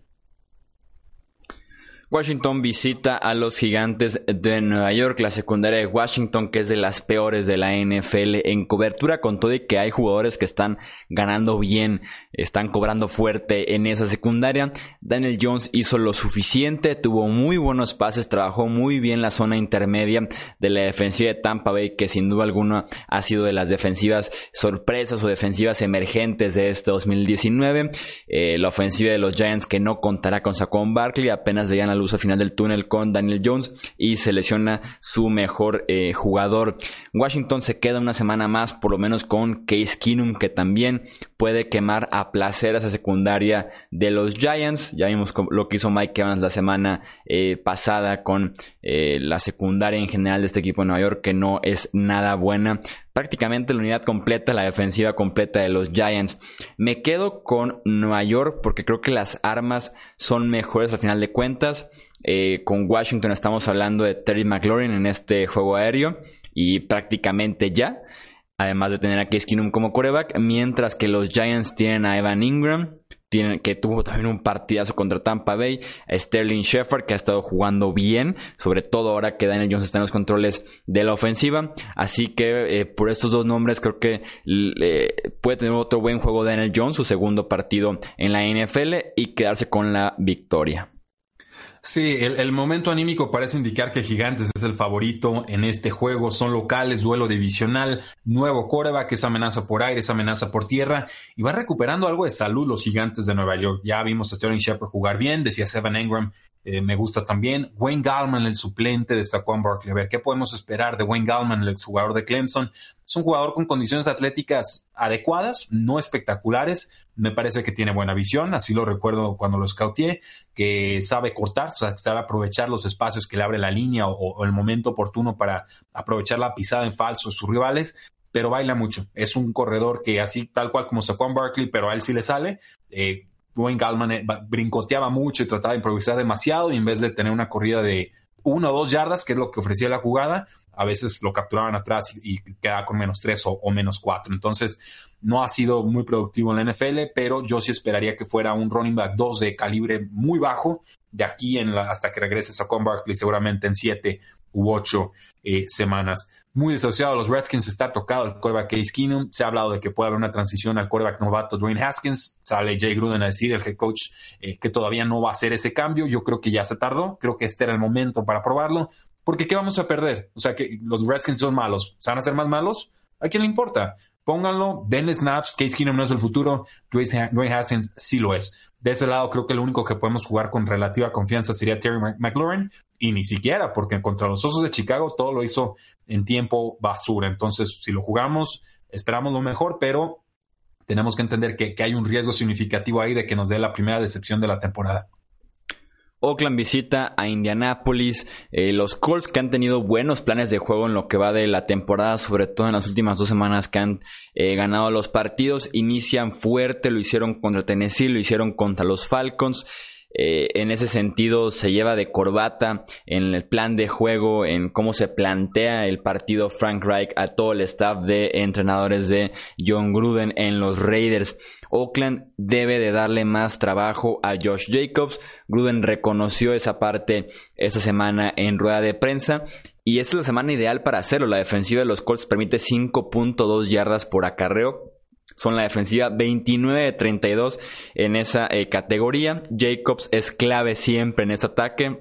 [SPEAKER 2] Washington visita a los gigantes de Nueva York, la secundaria de Washington, que es de las peores de la NFL en cobertura, con todo y que hay jugadores que están ganando bien, están cobrando fuerte en esa secundaria. Daniel Jones hizo lo suficiente, tuvo muy buenos pases, trabajó muy bien la zona intermedia de la defensiva de Tampa Bay, que sin duda alguna ha sido de las defensivas sorpresas o defensivas emergentes de este 2019. Eh, la ofensiva de los Giants, que no contará con Saquon Barkley, apenas veían luz al final del túnel con Daniel Jones y se lesiona su mejor eh, jugador. Washington se queda una semana más, por lo menos con Case Keenum, que también puede quemar a placer a esa secundaria de los Giants. Ya vimos lo que hizo Mike Evans la semana eh, pasada con eh, la secundaria en general de este equipo de Nueva York, que no es nada buena prácticamente la unidad completa, la defensiva completa de los Giants. Me quedo con Nueva York porque creo que las armas son mejores al final de cuentas. Eh, con Washington estamos hablando de Terry McLaurin en este juego aéreo y prácticamente ya. Además de tener a Case Keenum como coreback, mientras que los Giants tienen a Evan Ingram, que tuvo también un partidazo contra Tampa Bay, Sterling Shepard, que ha estado jugando bien, sobre todo ahora que Daniel Jones está en los controles de la ofensiva. Así que eh, por estos dos nombres creo que puede tener otro buen juego Daniel Jones, su segundo partido en la NFL y quedarse con la victoria.
[SPEAKER 1] Sí, el, momento anímico parece indicar que Gigantes es el favorito en este juego. Son locales, duelo divisional, nuevo coreback, es amenaza por aire, es amenaza por tierra y va recuperando algo de salud los Gigantes de Nueva York. Ya vimos a Sterling Shepard jugar bien, decía Seven Engram eh, me gusta también. Wayne Gallman, el suplente de Saquon Barkley. A ver, ¿qué podemos esperar de Wayne Gallman, el jugador de Clemson? Es un jugador con condiciones atléticas adecuadas, no espectaculares. Me parece que tiene buena visión, así lo recuerdo cuando lo scouté, que sabe cortar, sabe aprovechar los espacios que le abre la línea o, el momento oportuno para aprovechar la pisada en falso de sus rivales pero baila mucho. Es un corredor que así tal cual como Saquon Barkley, pero a él sí le sale. Eh, Wayne Gallman eh, brincoteaba mucho y trataba de improvisar demasiado y en vez de tener una corrida de una o dos yardas, que es lo que ofrecía la jugada, a veces lo capturaban atrás y, quedaba con menos tres o, menos cuatro. Entonces, no ha sido muy productivo en la NFL, pero yo sí esperaría que fuera un running back 2 de calibre muy bajo de aquí en hasta que regrese a Barkley, seguramente en siete u ocho eh, semanas. Muy desasociado los Redskins, está tocado el quarterback Case Keenum, se ha hablado de que puede haber una transición al quarterback novato Dwayne Haskins, sale Jay Gruden a decir, el head coach, eh, que todavía no va a hacer ese cambio, yo creo que ya se tardó, creo que este era el momento para probarlo, porque ¿qué vamos a perder? O sea, que los Redskins son malos, ¿se van a ser más malos? ¿A quién le importa? Pónganlo, denle snaps, Case Keenum no es el futuro, Dwayne Haskins sí lo es. De ese lado creo que lo único que podemos jugar con relativa confianza sería Terry McLaurin y ni siquiera porque contra los Osos de Chicago todo lo hizo en tiempo basura. Entonces, si lo jugamos, esperamos lo mejor, pero tenemos que entender que, que hay un riesgo significativo ahí de que nos dé la primera decepción de la temporada.
[SPEAKER 2] Oakland visita a Indianapolis. Eh, los Colts que han tenido buenos planes de juego en lo que va de la temporada, sobre todo en las últimas dos semanas que han eh, ganado los partidos, inician fuerte, lo hicieron contra Tennessee, lo hicieron contra los Falcons. Eh, en ese sentido se lleva de corbata en el plan de juego, en cómo se plantea el partido Frank Reich a todo el staff de entrenadores de John Gruden en los Raiders. Oakland debe de darle más trabajo a Josh Jacobs. Gruden reconoció esa parte esta semana en rueda de prensa. Y esta es la semana ideal para hacerlo. La defensiva de los Colts permite 5.2 yardas por acarreo. Son la defensiva 29 de 32 en esa eh, categoría. Jacobs es clave siempre en este ataque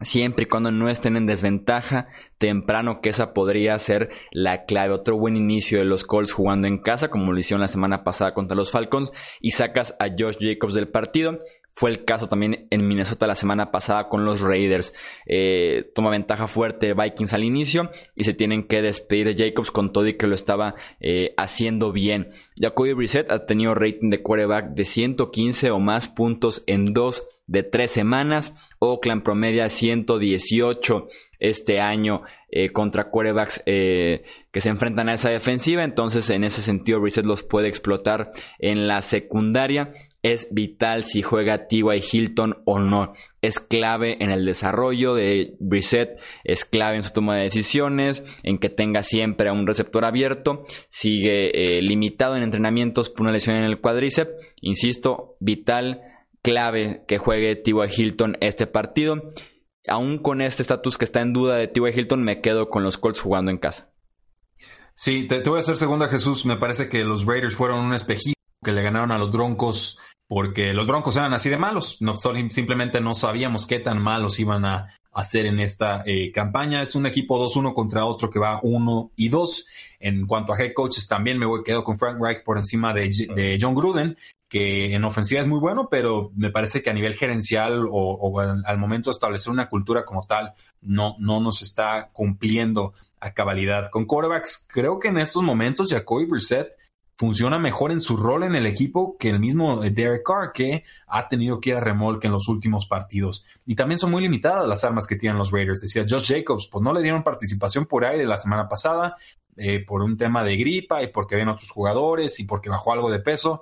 [SPEAKER 2] siempre y cuando no estén en desventaja temprano, que esa podría ser la clave. Otro buen inicio de los Colts jugando en casa, como lo hicieron la semana pasada contra los Falcons, y sacas a Josh Jacobs del partido. Fue el caso también en Minnesota la semana pasada con los Raiders. Eh, toma ventaja fuerte Vikings al inicio y se tienen que despedir de Jacobs con todo y que lo estaba eh, haciendo bien. Jacoby Brissett ha tenido rating de quarterback de 115 o más puntos en dos de tres semanas. Oakland promedia 118 este año eh, contra quarterbacks eh, que se enfrentan a esa defensiva. Entonces, en ese sentido, Reset los puede explotar en la secundaria. Es vital si juega T.Y. Hilton o no. Es clave en el desarrollo de Reset, es clave en su toma de decisiones, en que tenga siempre a un receptor abierto. Sigue eh, limitado en entrenamientos por una lesión en el cuádriceps. Insisto, vital, clave que juegue T.Y. Hilton este partido aún con este estatus que está en duda de T.Y. Hilton, me quedo con los Colts jugando en casa.
[SPEAKER 1] Sí, te, voy a hacer segunda, Jesús. Me parece que los Raiders fueron un espejismo que le ganaron a los Broncos porque los Broncos eran así de malos. No, simplemente no sabíamos qué tan malos iban a hacer en esta eh, campaña. Es un equipo 2-1 contra otro que va 1 y 2. En cuanto a head coaches, también me voy, quedo con Frank Reich por encima de, de John Gruden que en ofensiva es muy bueno, pero me parece que a nivel gerencial o, al, momento de establecer una cultura como tal, no, no nos está cumpliendo a cabalidad. Con quarterbacks, creo que en estos momentos Jacoby Brissett funciona mejor en su rol en el equipo que el mismo Derek Carr, que ha tenido que ir a remolque en los últimos partidos. Y también son muy limitadas las armas que tienen los Raiders. Decía Josh Jacobs, pues no le dieron participación por aire la semana pasada, eh, por un tema de gripa y porque habían otros jugadores y porque bajó algo de peso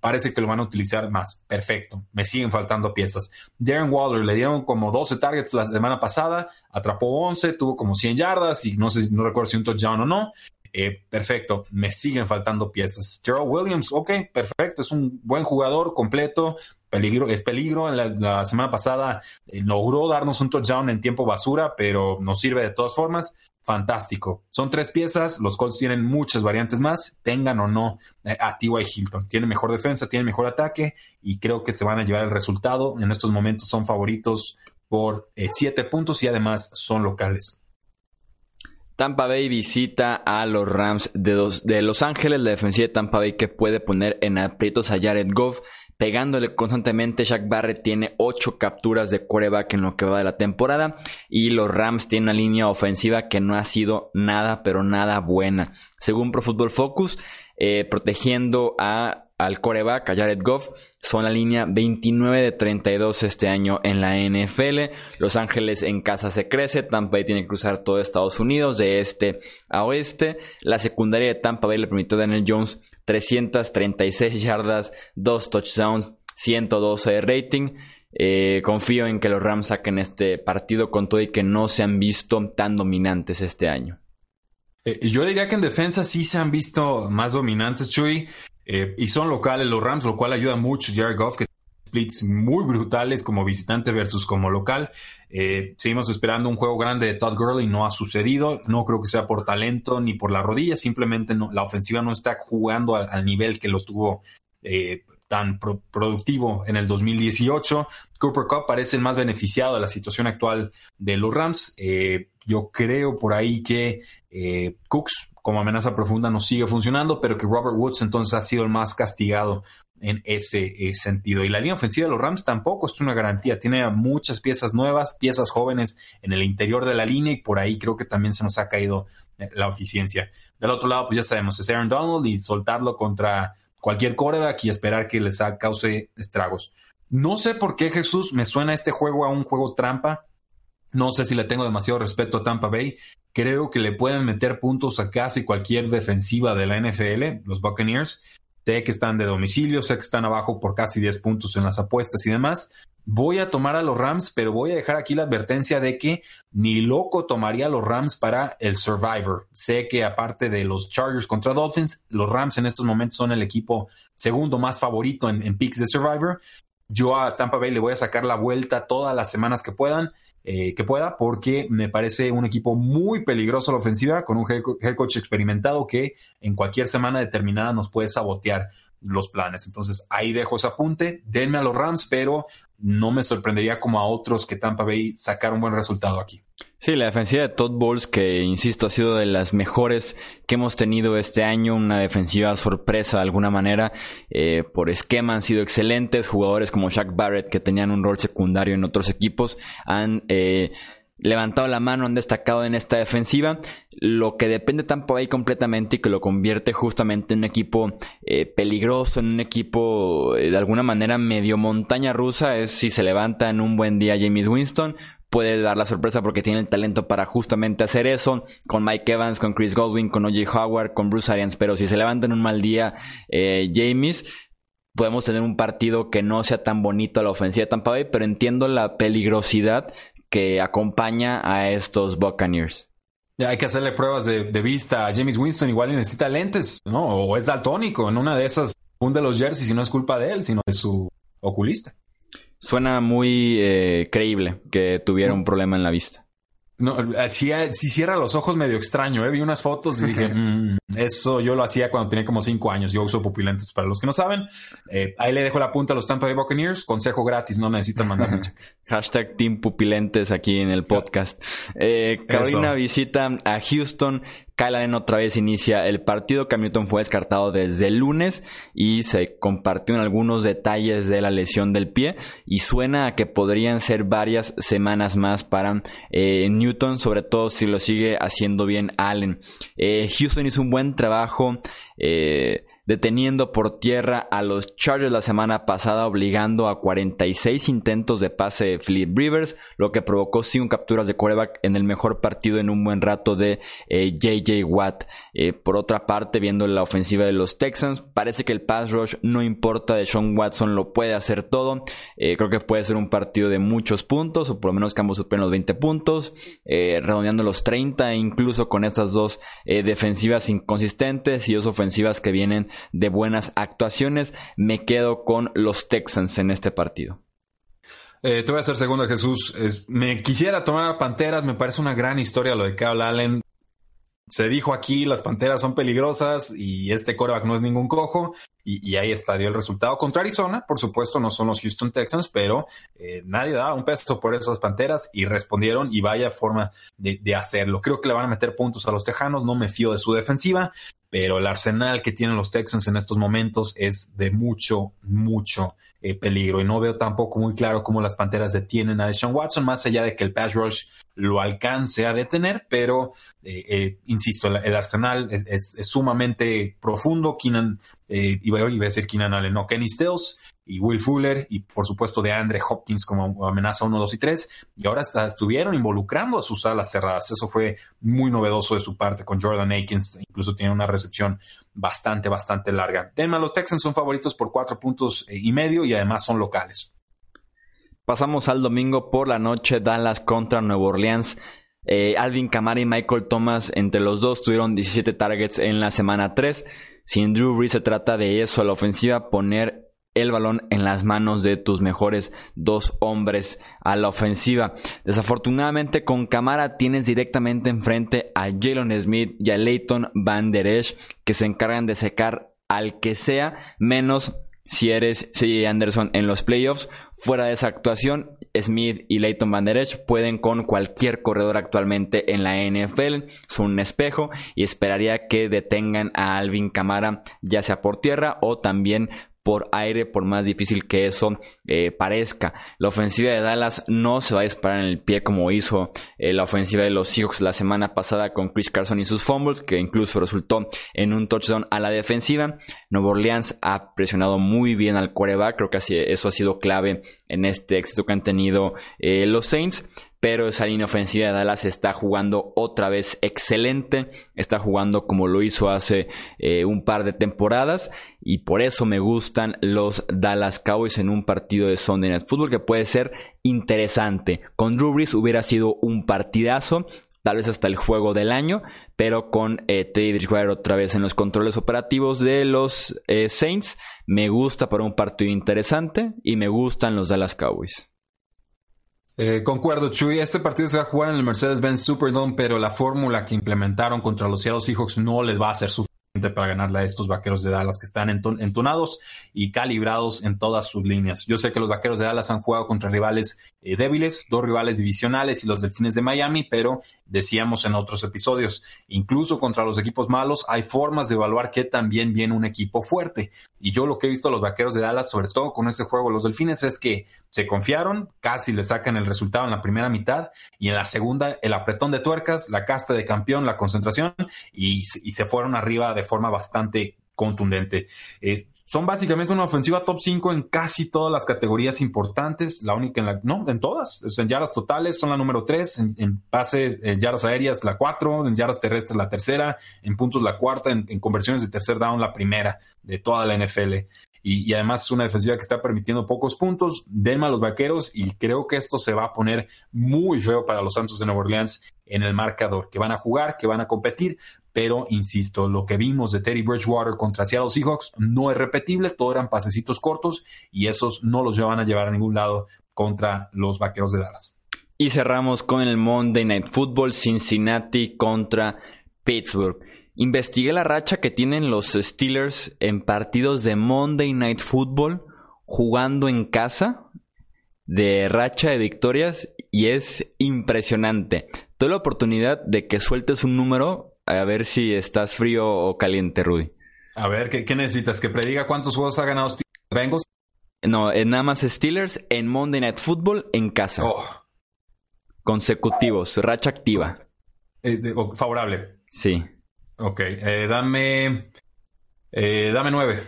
[SPEAKER 1] parece que lo van a utilizar más. Perfecto. Me siguen faltando piezas. Darren Waller le dieron como 12 targets la semana pasada, atrapó 11, tuvo como 100 yardas y no sé, no recuerdo si un touchdown o no. Eh, perfecto, me siguen faltando piezas. Gerald Williams, ok, perfecto, es un buen jugador completo, peligro, es peligro. La, semana pasada eh, logró darnos un touchdown en tiempo basura, pero nos sirve de todas formas fantástico. Son tres piezas, los Colts tienen muchas variantes más, tengan o no eh, a T.Y. Hilton. Tiene mejor defensa, tiene mejor ataque y creo que se van a llevar el resultado. En estos momentos son favoritos por eh, siete puntos y además son locales.
[SPEAKER 2] Tampa Bay visita a los Rams de, Los Ángeles, la defensiva de Tampa Bay que puede poner en aprietos a Jared Goff pegándole constantemente. Jack Barrett tiene 8 capturas de coreback en lo que va de la temporada. Y los Rams tienen una línea ofensiva que no ha sido nada, pero nada buena. Según Pro Football Focus, eh, protegiendo a, al coreback, a Jared Goff, son la línea 29 de 32 este año en la NFL. Los Ángeles en casa se crece. Tampa Bay tiene que cruzar todo Estados Unidos de este a oeste. La secundaria de Tampa Bay le permitió a Daniel Jones 336 yardas, 2 touchdowns, 112 de rating. Eh, confío en que los Rams saquen este partido con todo y que no se han visto tan dominantes este año.
[SPEAKER 1] Eh, yo diría que en defensa sí se han visto más dominantes, Chuy, eh, y son locales los Rams, lo cual ayuda mucho Jared Goff, que splits muy brutales como visitante versus como local. Eh, seguimos esperando un juego grande de Todd Gurley, no ha sucedido. No creo que sea por talento ni por la rodilla, simplemente la ofensiva no está jugando al, nivel que lo tuvo eh, tan productivo en el 2018. Cooper Cup parece el más beneficiado de la situación actual de los Rams. Eh, yo creo por ahí que Cooks como amenaza profunda no sigue funcionando, pero que Robert Woods entonces ha sido el más castigado en ese eh, sentido. Y la línea ofensiva de los Rams tampoco es una garantía. Tiene muchas piezas nuevas, piezas jóvenes en el interior de la línea y por ahí creo que también se nos ha caído eh, la eficiencia. Del otro lado, pues ya sabemos, es Aaron Donald y soltarlo contra cualquier coreback y esperar que les cause estragos. No sé por qué Jesús me suena este juego a un juego trampa. No sé si le tengo demasiado respeto a Tampa Bay. Creo que le pueden meter puntos a casi cualquier defensiva de la NFL, los Buccaneers. Sé que están de domicilio, sé que están abajo por casi 10 puntos en las apuestas y demás. Voy a tomar a los Rams, pero voy a dejar aquí la advertencia de que ni loco tomaría los Rams para el Survivor. Sé que aparte de los Chargers contra Dolphins, los Rams en estos momentos son el equipo segundo más favorito en, en picks de Survivor. Yo a Tampa Bay le voy a sacar la vuelta todas las semanas que puedan eh, que pueda, porque me parece un equipo muy peligroso a la ofensiva, con un head coach experimentado que en cualquier semana determinada nos puede sabotear los planes. Entonces ahí dejo ese apunte, denme a los Rams, pero no me sorprendería como a otros que Tampa Bay sacar un buen resultado aquí.
[SPEAKER 2] Sí, la defensiva de Todd Bowles, que insisto, ha sido de las mejores que hemos tenido este año, una defensiva sorpresa de alguna manera, eh, por esquema han sido excelentes, jugadores como Shaq Barrett, que tenían un rol secundario en otros equipos, han... Eh, levantado la mano, han destacado en esta defensiva. Lo que depende Tampa Bay completamente y que lo convierte justamente en un equipo eh, peligroso, en un equipo eh, de alguna manera medio montaña rusa, es si se levanta en un buen día James Winston. Puede dar la sorpresa porque tiene el talento para justamente hacer eso. Con Mike Evans, con Chris Godwin, con OJ Howard, con Bruce Arians. Pero si se levanta en un mal día eh, James, podemos tener un partido que no sea tan bonito a la ofensiva de Tampa Bay, pero entiendo la peligrosidad que acompaña a estos Buccaneers.
[SPEAKER 1] Ya hay que hacerle pruebas de, vista a James Winston, igual necesita lentes, ¿no? O es daltónico, en una de esas hunde los jerseys y no es culpa de él, sino de su oculista.
[SPEAKER 2] Suena muy eh, creíble que tuviera un problema en la vista.
[SPEAKER 1] No, si, si cierra los ojos medio extraño, ¿eh? Vi unas fotos y dije, mm, eso yo lo hacía cuando tenía como cinco años. Yo uso pupilentes para los que no saben. Eh, ahí le dejo la punta a los Tampa Bay Buccaneers. Consejo gratis, no necesitan mandarme
[SPEAKER 2] Hashtag Team Pupilentes aquí en el podcast. Eh, Carolina visita a Houston. Kyle Allen otra vez inicia el partido. Cam Newton fue descartado desde el lunes y se compartieron algunos detalles de la lesión del pie y suena a que podrían ser varias semanas más para eh, Newton, sobre todo si lo sigue haciendo bien Allen. Eh, Houston hizo un buen trabajo. Eh, deteniendo por tierra a los Chargers la semana pasada, obligando a 46 intentos de pase de Philip Rivers, lo que provocó 5 capturas de quarterback en el mejor partido en un buen rato de JJ eh, Watt. Eh, por otra parte, viendo la ofensiva de los Texans, parece que el pass rush no importa de Sean Watson, lo puede hacer todo. Eh, creo que puede ser un partido de muchos puntos, o por lo menos que ambos superen los 20 puntos, redondeando los 30, incluso con estas dos defensivas inconsistentes y dos ofensivas que vienen de buenas actuaciones. Me quedo con los Texans en este partido.
[SPEAKER 1] Eh, te voy a hacer segundo, Jesús. me quisiera tomar a Panteras. Me parece una gran historia lo de Kyle Allen. Se dijo aquí, las Panteras son peligrosas y este coreback no es ningún cojo. Y, ahí está, dio el resultado contra Arizona. Por supuesto, no son los Houston Texans, pero eh, nadie da un peso por esas Panteras y respondieron y vaya forma de, de, hacerlo. Creo que le van a meter puntos a los Tejanos. No me fío de su defensiva pero el arsenal que tienen los Texans en estos momentos es de mucho, mucho eh, peligro. Y no veo tampoco muy claro cómo las Panteras detienen a Deshaun Watson, más allá de que el pass rush lo alcance a detener, pero eh, eh, insisto, el, arsenal es, sumamente profundo. Keenan, iba, iba, a decir Keenan Allen, no, Kenny Stills y Will Fuller y por supuesto de Andre Hopkins como amenaza 1, 2 y 3 y ahora estuvieron involucrando a sus alas cerradas. Eso fue muy novedoso de su parte con Jordan Akins, incluso tiene una recepción bastante, bastante larga. Tema, los Texans son favoritos por cuatro puntos eh, y medio y además son locales.
[SPEAKER 2] Pasamos al domingo por la noche, Dallas contra Nueva Orleans. Eh, Alvin Kamara y Michael Thomas, entre los dos, tuvieron 17 targets en la semana 3. Sin Drew Brees se trata de eso, la ofensiva poner el balón en las manos de tus mejores dos hombres a la ofensiva. Desafortunadamente con Camara tienes directamente enfrente a Jalen Smith y a Leighton Van Der Esch que se encargan de secar al que sea menos si eres C.J. Anderson en los playoffs. Fuera de esa actuación, Smith y Leighton Van Der Esch pueden con cualquier corredor actualmente en la NFL. Son un espejo y esperaría que detengan a Alvin Camara ya sea por tierra o también por aire, por más difícil que eso eh, parezca. La ofensiva de Dallas no se va a disparar en el pie como hizo eh, la ofensiva de los Seahawks la semana pasada con Chris Carson y sus fumbles, que incluso resultó en un touchdown a la defensiva. Nuevo Orleans ha presionado muy bien al quarterback, creo que eso ha sido clave en este éxito que han tenido eh, los Saints pero esa línea ofensiva de Dallas está jugando otra vez excelente, está jugando como lo hizo hace eh, un par de temporadas y por eso me gustan los Dallas Cowboys en un partido de Sunday Night Football que puede ser interesante. Con Drew Brees hubiera sido un partidazo, tal vez hasta el juego del año, pero con eh, Teddy Bridgewater otra vez en los controles operativos de los eh, Saints, me gusta para un partido interesante y me gustan los Dallas Cowboys.
[SPEAKER 1] Eh, concuerdo, Chuy. Este partido se va a jugar en el Mercedes-Benz Superdome, pero la fórmula que implementaron contra los Seattle Seahawks no les va a ser suficiente para ganarle a estos vaqueros de Dallas que están entonados y calibrados en todas sus líneas. Yo sé que los vaqueros de Dallas han jugado contra rivales eh, débiles, dos rivales divisionales y los delfines de Miami, pero decíamos en otros episodios, incluso contra los equipos malos hay formas de evaluar que también viene un equipo fuerte. Y yo lo que he visto a los vaqueros de Dallas, sobre todo con este juego, los delfines, es que se confiaron, casi le sacan el resultado en la primera mitad y en la segunda el apretón de tuercas, la casta de campeón, la concentración y, y se fueron arriba de forma bastante contundente. Eh, son básicamente una ofensiva top 5 en casi todas las categorías importantes, la única en la, no, en todas. en yardas totales son la número 3, en, pases, en yardas aéreas la 4, en yardas terrestres la tercera, en puntos la cuarta, en, conversiones de tercer down la primera de toda la NFL. Y, además es una defensiva que está permitiendo pocos puntos. Denme a los vaqueros y creo que esto se va a poner muy feo para los Santos de Nueva Orleans en el marcador, que van a jugar, que van a competir, pero insisto, lo que vimos de Teddy Bridgewater contra Seattle Seahawks no es repetible, todo eran pasecitos cortos y esos no los van a llevar a ningún lado contra los Vaqueros de Dallas.
[SPEAKER 2] Y cerramos con el Monday Night Football Cincinnati contra Pittsburgh. Investigué la racha que tienen los Steelers en partidos de Monday Night Football jugando en casa de racha de victorias y es impresionante. Tuve la oportunidad de que sueltes un número a ver si estás frío o caliente, Rudy.
[SPEAKER 1] A ver, ¿qué, necesitas? ¿Que prediga cuántos juegos ha ganado Bengals?
[SPEAKER 2] No, es nada más Steelers en Monday Night Football en casa. Oh. Consecutivos, racha activa.
[SPEAKER 1] Eh, favorable.
[SPEAKER 2] Sí.
[SPEAKER 1] Ok, eh, dame. Eh, dame nueve.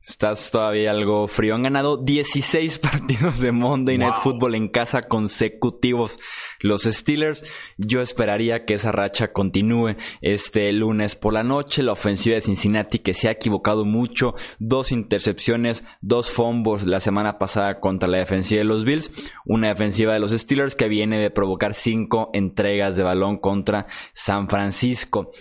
[SPEAKER 2] Estás todavía algo frío. Han ganado 16 partidos de Monday Night Football en casa consecutivos. Los Steelers, yo esperaría que esa racha continúe este lunes por la noche. La ofensiva de Cincinnati que se ha equivocado mucho. Dos intercepciones, dos fumbles la semana pasada contra la defensiva de los Bills. Una defensiva de los Steelers que viene de provocar cinco entregas de balón contra San Francisco.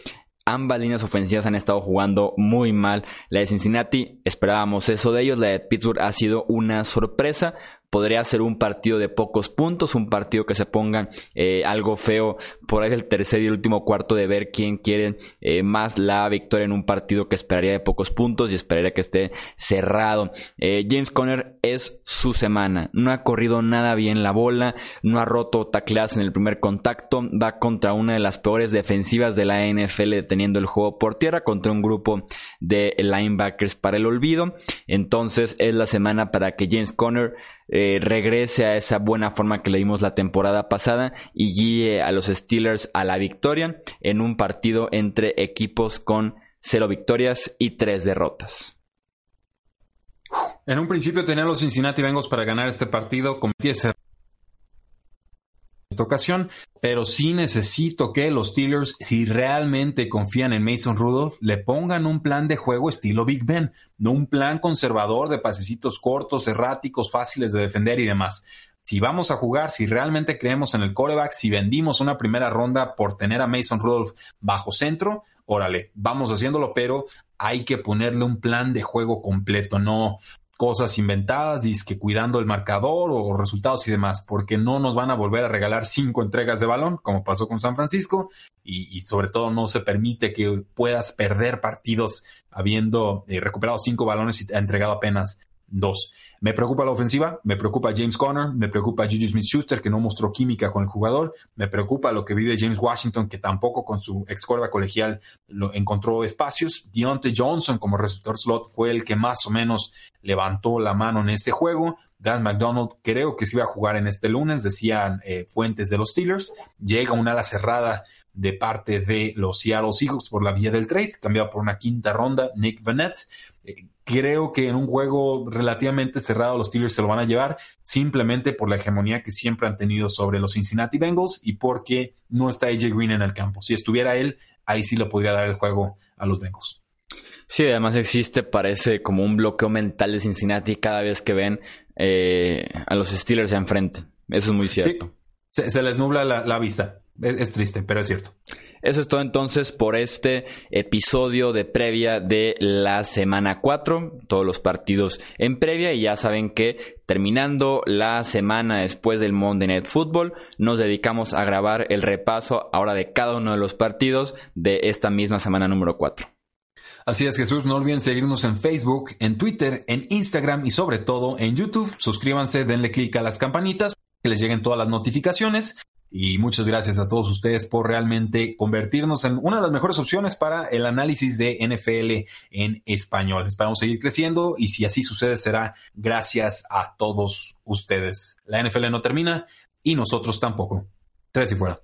[SPEAKER 2] Ambas líneas ofensivas han estado jugando muy mal. La de Cincinnati, esperábamos eso de ellos. La de Pittsburgh ha sido una sorpresa podría ser un partido de pocos puntos, un partido que se ponga eh, algo feo por ahí el tercer y último cuarto de ver quién quiere eh, más la victoria en un partido que esperaría de pocos puntos y esperaría que esté cerrado. Eh, James Conner es su semana, no ha corrido nada bien la bola, no ha roto tacleadas en el primer contacto, va contra una de las peores defensivas de la NFL deteniendo el juego por tierra contra un grupo de linebackers para el olvido. Entonces es la semana para que James Conner eh, regrese a esa buena forma que le dimos la temporada pasada y guíe a los Steelers a la victoria en un partido entre equipos con cero victorias y tres derrotas.
[SPEAKER 1] En un principio tenía los Cincinnati Bengals para ganar este partido, con 10 esta ocasión, pero sí necesito que los Steelers, si realmente confían en Mason Rudolph, le pongan un plan de juego estilo Big Ben, no un plan conservador de pasecitos cortos, erráticos, fáciles de defender y demás. Si vamos a jugar, si realmente creemos en el coreback, si vendimos una primera ronda por tener a Mason Rudolph bajo centro, órale, vamos haciéndolo, pero hay que ponerle un plan de juego completo, no, cosas inventadas, que cuidando el marcador o resultados y demás, porque no nos van a volver a regalar cinco entregas de balón, como pasó con San Francisco, y, sobre todo no se permite que puedas perder partidos habiendo eh, recuperado cinco balones y entregado apenas dos. Me preocupa la ofensiva, me preocupa James Conner, me preocupa Juju Smith-Schuster que no mostró química con el jugador, me preocupa lo que vi de James Washington que tampoco con su ex colegial lo encontró espacios. Deontay Johnson como receptor slot fue el que más o menos levantó la mano en ese juego. Dan McDonald creo que se iba a jugar en este lunes, decían eh, fuentes de los Steelers. Llega una ala cerrada de parte de los Seattle Seahawks por la vía del trade, cambiado por una quinta ronda, Nick Vanette. Creo que en un juego relativamente cerrado los Steelers se lo van a llevar simplemente por la hegemonía que siempre han tenido sobre los Cincinnati Bengals y porque no está AJ Green en el campo. Si estuviera él, ahí sí le podría dar el juego a los Bengals.
[SPEAKER 2] Sí, además existe, parece como un bloqueo mental de Cincinnati cada vez que ven eh, a los Steelers enfrente. Eso es muy cierto.
[SPEAKER 1] se, les nubla la, vista. es triste, pero es cierto.
[SPEAKER 2] Eso es todo entonces por este episodio de previa de la semana 4, todos los partidos en previa y ya saben que terminando la semana después del Monday Night Football nos dedicamos a grabar el repaso ahora de cada uno de los partidos de esta misma semana número 4.
[SPEAKER 1] Así es, Jesús, no olviden seguirnos en Facebook, en Twitter, en Instagram y sobre todo en YouTube. Suscríbanse, denle clic a las campanitas, que les lleguen todas las notificaciones. Y muchas gracias a todos ustedes por realmente convertirnos en una de las mejores opciones para el análisis de NFL en español. Esperamos seguir creciendo y si así sucede será gracias a todos ustedes. La NFL no termina y nosotros tampoco. Tres y fuera.